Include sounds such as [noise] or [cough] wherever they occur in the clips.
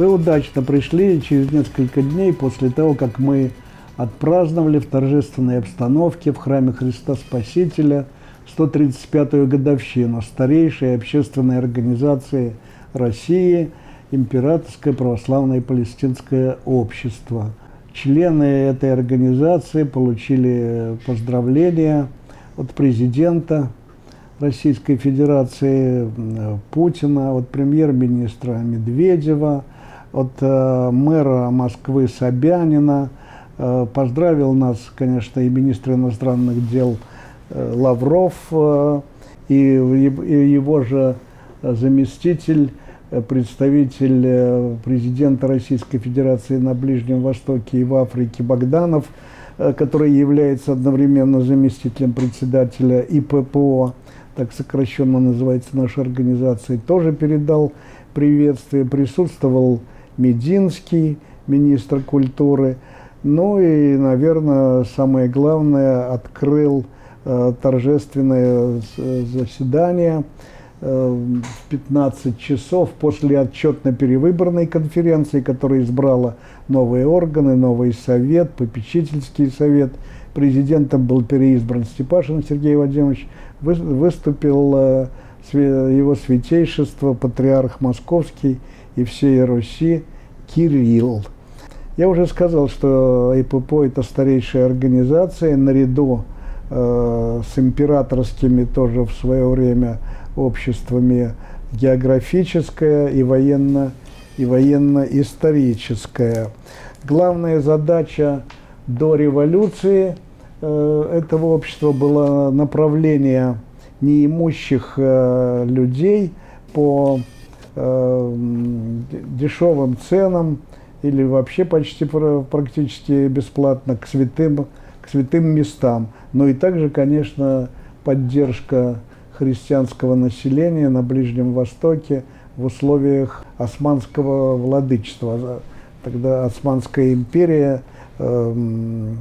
Вы удачно пришли через несколько дней после того, как мы отпраздновали в торжественной обстановке в храме Христа Спасителя 135-ю годовщину старейшей общественной организации России Императорское православное палестинское общество. Члены этой организации получили поздравления от президента Российской Федерации Путина, от премьер-министра Медведева, от э, мэра Москвы Собянина. Э, поздравил нас, конечно, и министр иностранных дел э, Лавров, э, и, и его же заместитель, э, представитель э, президента Российской Федерации на Ближнем Востоке и в Африке Богданов, э, который является одновременно заместителем председателя ИППО, так сокращенно называется наша организация, тоже передал приветствие, присутствовал Мединский, министр культуры. Ну и, наверное, самое главное, открыл э, торжественное заседание э, в 15 часов после отчетно-перевыборной конференции, которая избрала новые органы, новый совет, попечительский совет. Президентом был переизбран Степашин Сергей Владимирович. Вы, выступил э, его святейшество, патриарх Московский и всей Руси Кирилл. Я уже сказал, что ИППО – это старейшая организация, наряду э, с императорскими тоже в свое время обществами географическая и военно и военно-историческая. Главная задача до революции э, этого общества было направление неимущих э, людей по э, дешевым ценам или вообще почти практически бесплатно к святым, к святым местам. Но и также, конечно, поддержка христианского населения на Ближнем Востоке в условиях османского владычества. Тогда Османская империя э,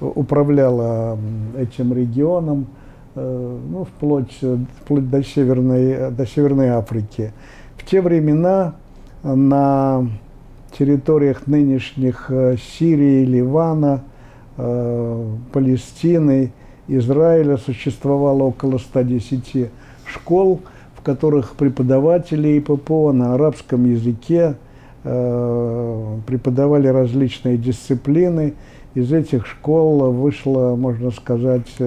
управляла этим регионом, э, ну, вплоть, вплоть до, Северной, до Северной Африки. В те времена на территориях нынешних э, Сирии, Ливана, э, Палестины, Израиля существовало около 110 школ, в которых преподаватели ИППО на арабском языке э, преподавали различные дисциплины. Из этих школ вышла, можно сказать,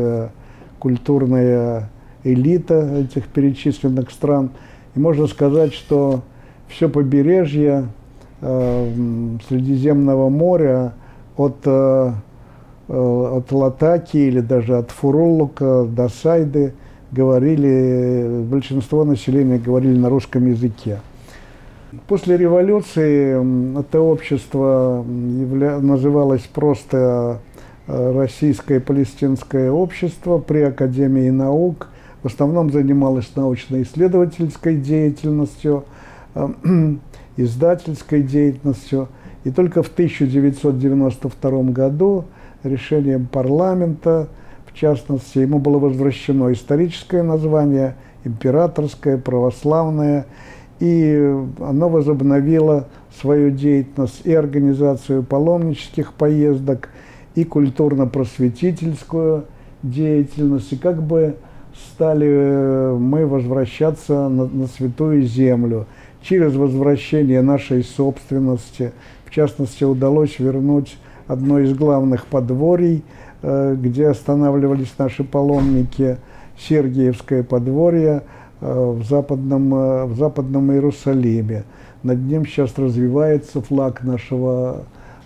культурная элита этих перечисленных стран – и можно сказать, что все побережье э, Средиземного моря от, э, э, от Латаки или даже от Фурулука до Сайды говорили, большинство населения говорили на русском языке. После революции это общество явля... называлось просто э, Российское палестинское общество при Академии наук – в основном занималась научно-исследовательской деятельностью, э, [clears throat] издательской деятельностью. И только в 1992 году решением парламента, в частности, ему было возвращено историческое название, императорское, православное, и оно возобновило свою деятельность и организацию паломнических поездок, и культурно-просветительскую деятельность, и как бы стали э, мы возвращаться на, на святую землю. Через возвращение нашей собственности, в частности, удалось вернуть одно из главных подворий, э, где останавливались наши паломники, Сергиевское подворье э, в западном, в западном Иерусалиме. Над ним сейчас развивается флаг нашего,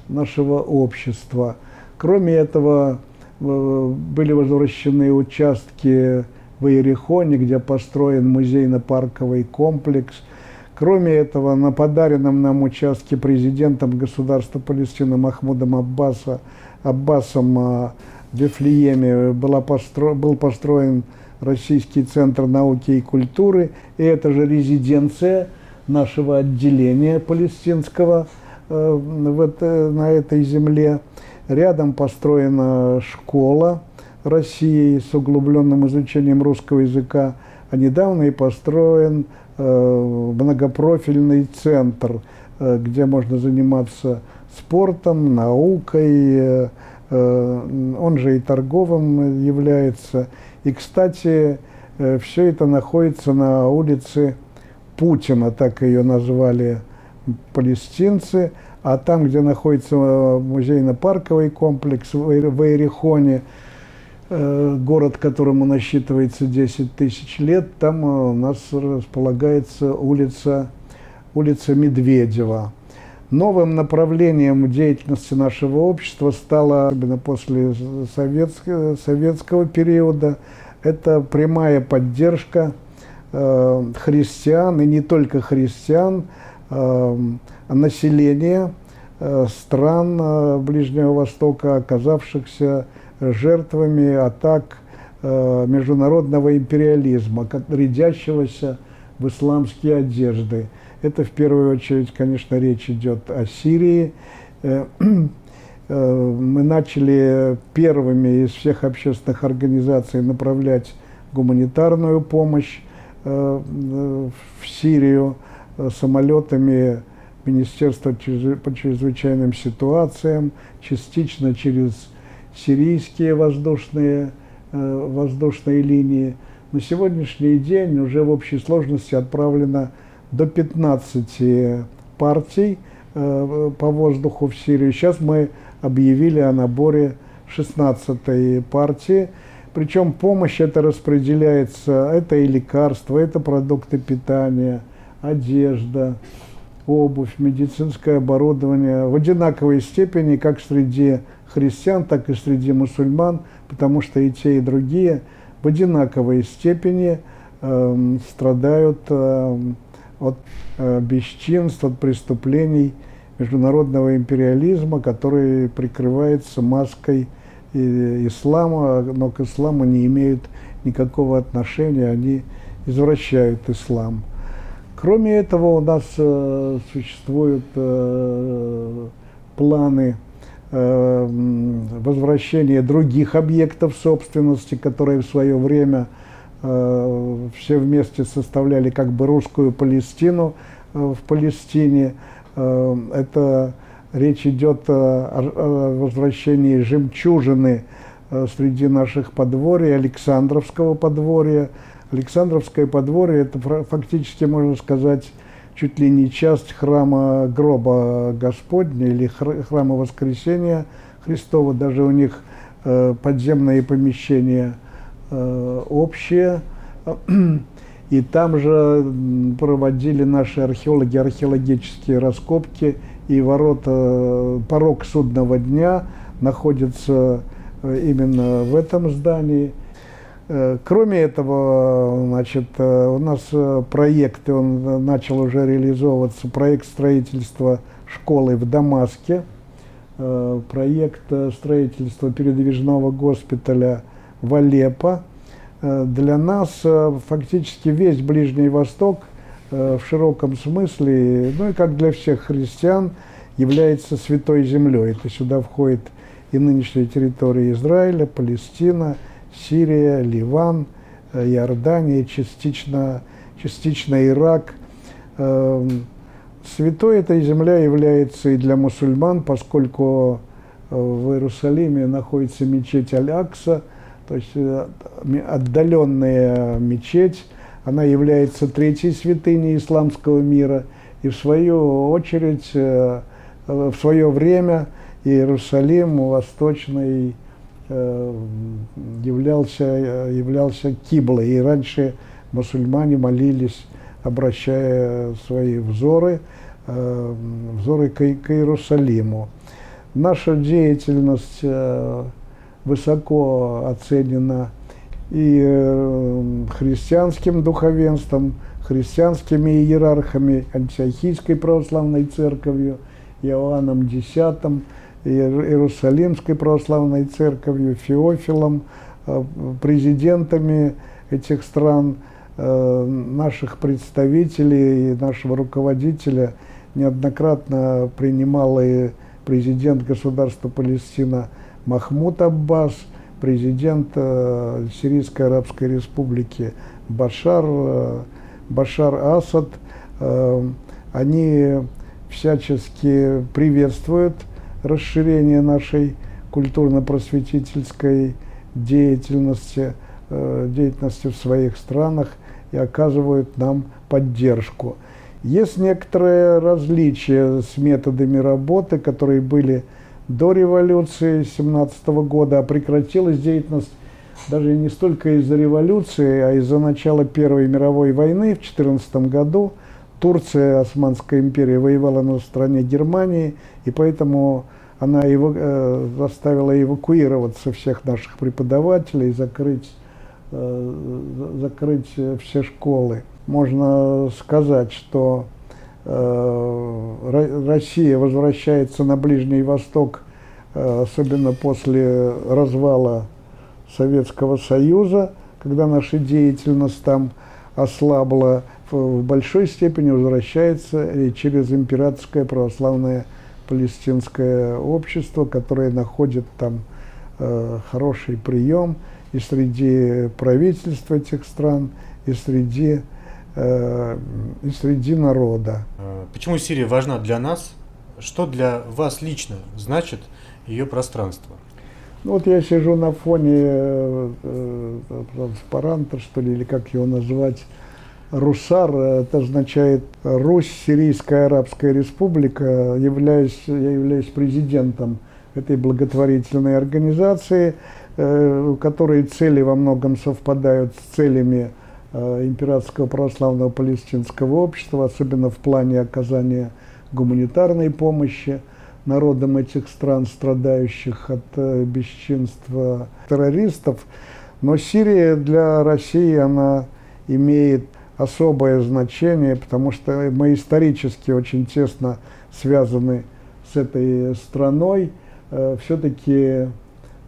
нашего общества. Кроме этого, были возвращены участки в Иерихоне, где построен музейно-парковый комплекс. Кроме этого, на подаренном нам участке президентом государства Палестины Махмудом Аббаса, Аббасом а, в Вифлееме была постро, был построен Российский центр науки и культуры, и это же резиденция нашего отделения палестинского э, в это, на этой земле. Рядом построена школа, России с углубленным изучением русского языка, а недавно и построен э, многопрофильный центр где можно заниматься спортом, наукой, он же и торговым является. И, кстати, все это находится на улице Путина, так ее назвали палестинцы, а там, где находится музейно-парковый комплекс в Иерихоне, Э, город, которому насчитывается 10 тысяч лет, там э, у нас располагается улица, улица Медведева. Новым направлением деятельности нашего общества стало, особенно после советского, советского периода, это прямая поддержка э, христиан, и не только христиан, э, населения э, стран э, Ближнего Востока, оказавшихся жертвами атак э, международного империализма, рядящегося в исламские одежды. Это в первую очередь, конечно, речь идет о Сирии. Э, [clears throat] э, мы начали первыми из всех общественных организаций направлять гуманитарную помощь в Сирию самолетами Министерства по чрезвычайным ситуациям, частично через сирийские воздушные, э, воздушные линии. На сегодняшний день уже в общей сложности отправлено до 15 партий э, по воздуху в Сирию. Сейчас мы объявили о наборе 16 партии. Причем помощь это распределяется, это и лекарства, это продукты питания, одежда, обувь, медицинское оборудование в одинаковой степени как среди христиан, так и среди мусульман, потому что и те, и другие в одинаковой степени э, страдают э, от э, бесчинств, от преступлений международного империализма, который прикрывается маской ислама, но к исламу не имеют никакого отношения, они извращают ислам. Кроме этого, у нас э, существуют э, планы Э, возвращение других объектов собственности, которые в свое время э, все вместе составляли как бы русскую Палестину э, в Палестине. Это речь идет о возвращении жемчужины среди наших подворий, Александровского подворья. Александровское подворье – это фактически, можно сказать, чуть ли не часть храма гроба Господня или храма Воскресения Христова. Даже у них э, подземные помещения э, общие. [clears throat] И там же проводили наши археологи археологические раскопки, и ворота, порог судного дня находится э, именно в этом здании. Э, кроме этого, значит, э, у нас э, проект, он начал уже реализовываться, проект строительства школы в Дамаске, проект строительства передвижного госпиталя в Алеппо. Для нас фактически весь Ближний Восток в широком смысле, ну и как для всех христиан, является святой землей. Это сюда входит и нынешняя территория Израиля, Палестина – Сирия, Ливан, э, Иордания, частично, частично Ирак. Эм, святой этой земля является и для мусульман, поскольку э, в Иерусалиме находится мечеть Аль-Акса, то есть э, отдаленная мечеть, она является третьей святыней исламского мира, и в свою очередь, в свое время Иерусалим, восточный являлся, являлся киблой. И раньше мусульмане молились, обращая свои взоры, э, взоры к, Иерусалиму. Наша деятельность э, высоко оценена и христианским духовенством, христианскими иерархами, антиохийской православной церковью, Иоанном X, Иерусалимской православной церковью, Феофилом, э, президентами этих стран, э, наших представителей и нашего руководителя неоднократно принимал и президент государства Палестина Махмуд Аббас, президент э, Сирийской Арабской Республики Башар, Башар Асад. Они всячески приветствуют расширение нашей культурно-просветительской деятельности, э, деятельности в своих странах и оказывают нам поддержку. Есть некоторые различия с методами работы, которые были до революции 17 года, а прекратилась деятельность даже не столько из-за революции, а из-за начала Первой мировой войны в 14 году. Турция, Османская империя, воевала на стороне Германии, и поэтому она его, э, заставила эвакуироваться всех наших преподавателей, закрыть, э, закрыть все школы. Можно сказать, что э, Россия возвращается на Ближний Восток, э, особенно после развала Советского Союза, когда наша деятельность там ослабла, в большой степени возвращается и через императорское православное палестинское общество, которое находит там э, хороший прием и среди правительств этих стран, и среди, э, и среди народа. Э, почему Сирия важна для нас? Что для вас лично значит ее пространство? Ну, вот я сижу на фоне э, э, транспаранта, что ли, или как его назвать, Русар, это означает Русь, Сирийская Арабская Республика, являюсь, я являюсь президентом этой благотворительной организации, э, у которой цели во многом совпадают с целями э, Императорского православного палестинского общества, особенно в плане оказания гуманитарной помощи народам этих стран, страдающих от э, бесчинства террористов. Но Сирия для России, она имеет особое значение, потому что мы исторически очень тесно связаны с этой страной. Э, Все-таки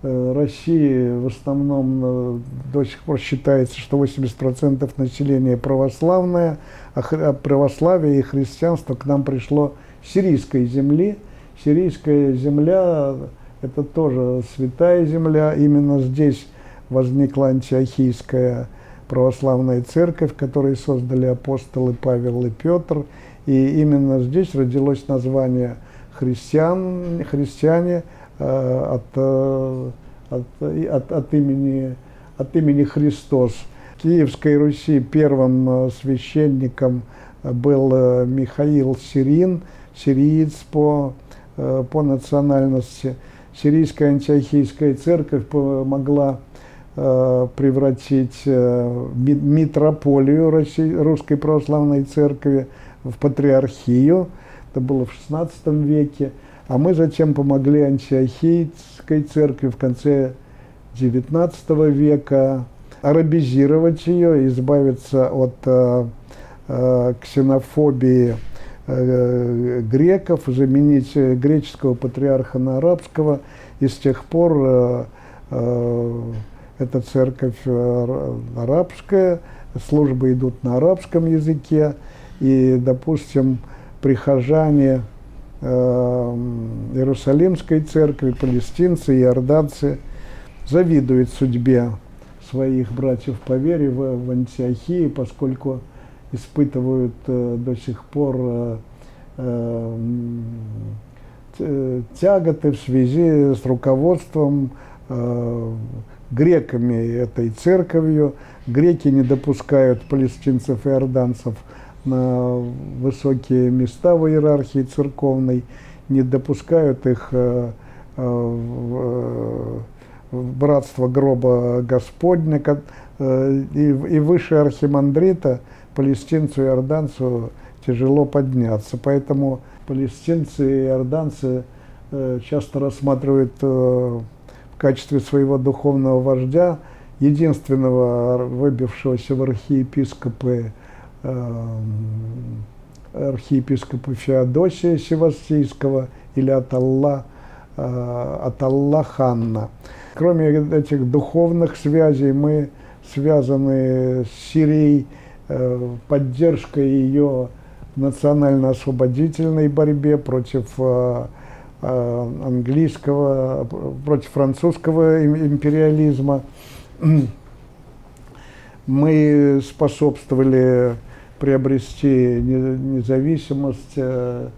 э, Россия в основном э, до сих пор считается, что 80% населения православное, а православие и христианство к нам пришло с сирийской земли. Сирийская земля – это тоже святая земля. Именно здесь возникла антиохийская православная церковь, которую создали апостолы Павел и Петр. И именно здесь родилось название христиан, христиане э, от, э, от, от, от, имени, от имени Христос. В Киевской Руси первым э, священником был Михаил Сирин, сириец по, по национальности. Сирийская антиохийская церковь помогла превратить э, митрополию Русской Православной Церкви в патриархию. Это было в XVI веке. А мы затем помогли антиохийской церкви в конце XIX века арабизировать ее, избавиться от э, э, ксенофобии э, греков, заменить греческого патриарха на арабского. И с тех пор э, э, это церковь э, арабская, службы идут на арабском языке, и, допустим, прихожане э, Иерусалимской церкви, палестинцы, иорданцы завидуют судьбе своих братьев по вере в, в Антиохии, поскольку испытывают э, до сих пор э, э, тяготы в связи с руководством э, греками этой церковью. Греки не допускают палестинцев и иорданцев на высокие места в иерархии церковной, не допускают их э, э, в братство гроба Господня, э, и выше архимандрита палестинцу и иорданцу тяжело подняться. Поэтому палестинцы и иорданцы часто рассматривают качестве своего духовного вождя, единственного выбившегося в архиепископы э, архиепископа Феодосия Севастийского или Аталла, э, Аталла Ханна. Кроме этих духовных связей, мы связаны с Сирией, э, поддержкой ее национально-освободительной борьбе против Э, английского, против французского империализма. [clears throat] Мы способствовали приобрести независимость э,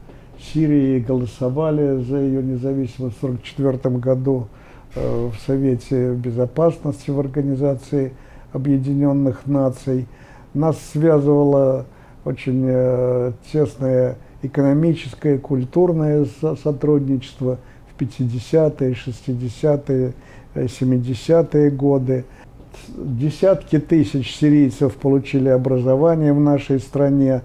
Сирии голосовали за ее независимость в 1944 году э, в Совете Безопасности в Организации Объединенных Наций. Нас связывало очень э, тесное экономическое, культурное сотрудничество в 50-е, 60-е, 70-е годы. Десятки тысяч сирийцев получили образование в нашей стране.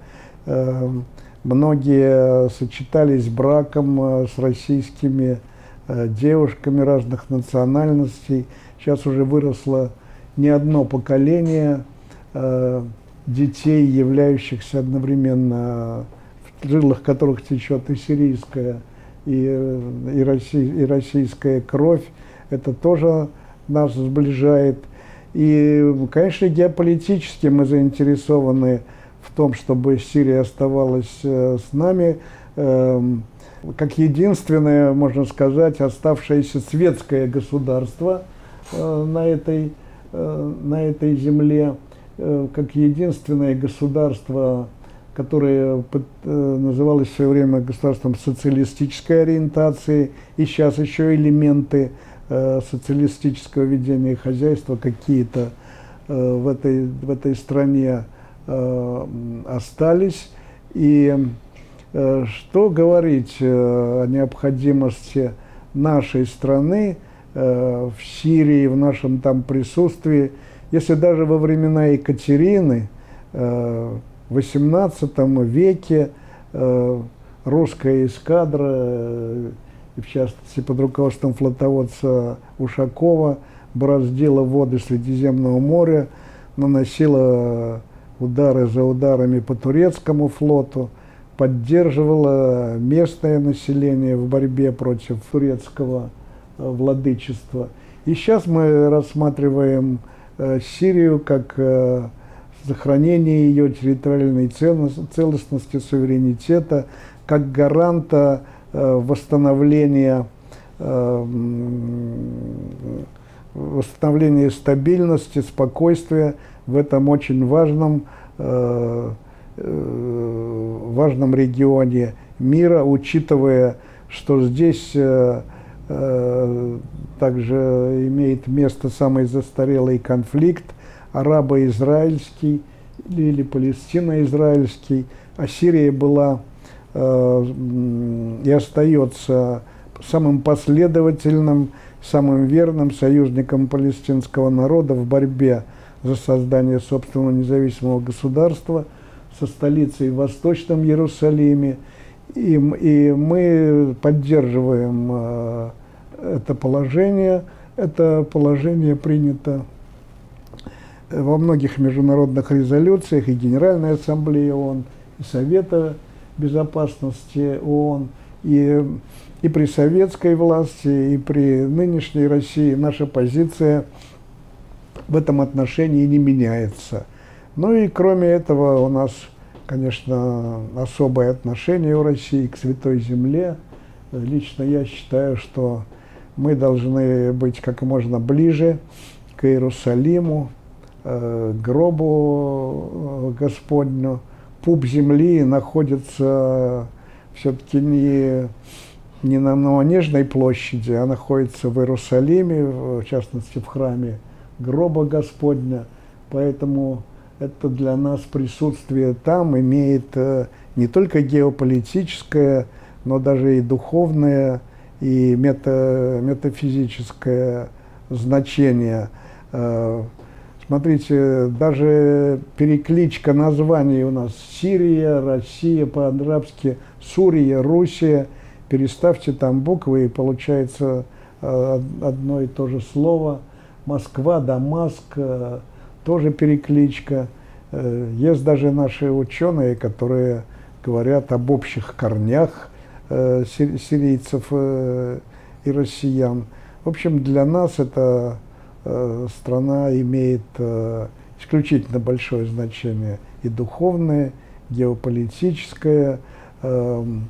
Эм, многие сочетались браком э, с российскими э, девушками разных национальностей. Сейчас уже выросло не одно поколение э, детей, являющихся одновременно, жилах которых течет и сирийская, и, и, россий, и российская кровь. Это тоже нас сближает. И, конечно, геополитически мы заинтересованы в том, чтобы Сирия оставалась э, с нами, эм, как единственное, можно сказать, оставшееся светское государство э, на этой, э, на этой земле, как единственное государство, которое называлось в свое время государством социалистической ориентации, и сейчас еще элементы социалистического ведения хозяйства какие-то в этой, в этой стране Э, остались. И э, что говорить э, о необходимости нашей страны в Сирии, в нашем там присутствии, если даже во времена Екатерины, XVIII веке, русская эскадра, и в частности под руководством флотоводца Ушакова, бороздила воды Средиземного моря, наносила удары за ударами по турецкому флоту, поддерживала местное население в борьбе против турецкого э, владычества. И сейчас мы рассматриваем э, Сирию как э, сохранение ее территориальной целостности, суверенитета, как гаранта восстановления, восстановления стабильности, спокойствия в этом очень важном, э, э, важном регионе мира, учитывая, что здесь э, также имеет место самый застарелый конфликт арабо-израильский или палестино-израильский, а Сирия была и остается самым последовательным, самым верным союзником палестинского народа в борьбе за создание собственного независимого государства со столицей в Восточном Иерусалиме. И, и мы поддерживаем э, это положение. Это положение принято во многих международных резолюциях и Генеральной Ассамблеи ООН, и Совета Безопасности ООН, и, и при советской власти, и при нынешней России наша позиция – в этом отношении не меняется. Ну и кроме этого у нас, конечно, особое отношение у России к Святой Земле. Лично я считаю, что мы должны быть как можно ближе к Иерусалиму, гробу э, Господню. Пуп земли находится все-таки не, не на Новонежной площади, а находится в Иерусалиме, в частности в храме гроба Господня. Поэтому это для нас присутствие там имеет э, не только геополитическое, но даже и духовное, и мета, метафизическое значение. Смотрите, даже перекличка названий у нас Сирия, Россия по-арабски, Сурия, Русия. Переставьте там буквы, и получается э, одно и то же слово – Москва, Дамаск, э, тоже перекличка. Э, есть даже наши ученые, которые говорят об общих корнях сирийцев и россиян. В общем, для нас эта страна имеет исключительно большое значение и духовное, геополитическое. Эм,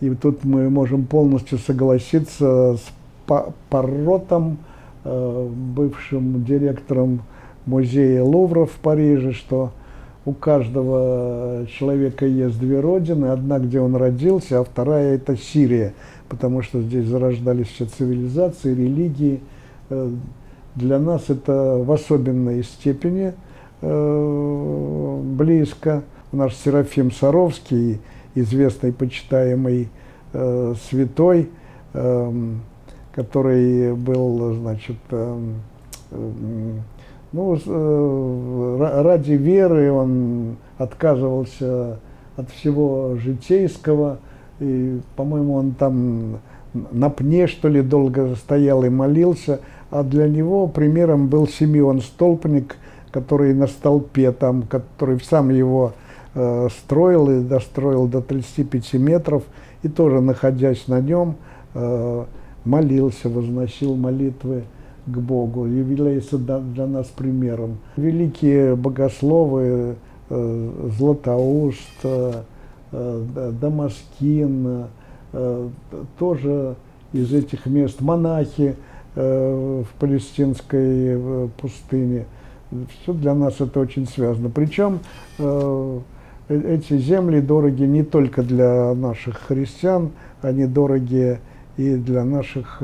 и тут мы можем полностью согласиться с Парротом, Э, бывшим директором музея Лувра в Париже, что у каждого человека есть две родины. Одна, где он родился, а вторая – это Сирия, потому что здесь зарождались все цивилизации, религии. Э, для нас это в особенной степени э, близко. Наш Серафим Саровский, известный, почитаемый э, святой, эм, который был, значит, эм, ну, э, ради веры он отказывался от всего житейского, и, по-моему, он там на пне, что ли, долго стоял и молился, а для него примером был Симеон Столпник, который на столпе там, который сам его э, строил и достроил до 35 метров, и тоже, находясь на нем, э, молился, возносил молитвы к Богу, является для нас примером. Великие богословы э, Златоуст, э, э, Дамаскин, тоже из этих мест, монахи в палестинской пустыне. Все для нас это очень связано. Причем эти земли дороги не только для наших христиан, они дороги и для наших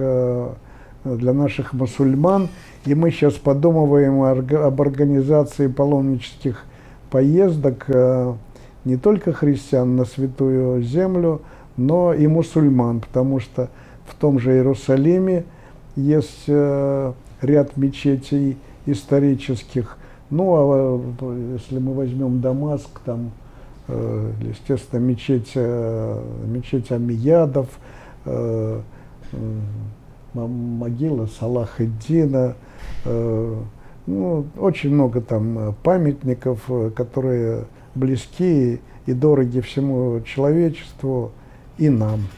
для наших мусульман. И мы сейчас подумываем об организации паломнических поездок э, не только христиан на Святую Землю, но и мусульман, потому что в том же Иерусалиме есть э, ряд мечетей исторических. Ну, а э, если мы возьмем Дамаск, там, естественно, мечеть, мечеть Амиядов, могила Салаха Дина, э, ну, очень много там э, памятников, э, которые близки и дороги всему человечеству и нам.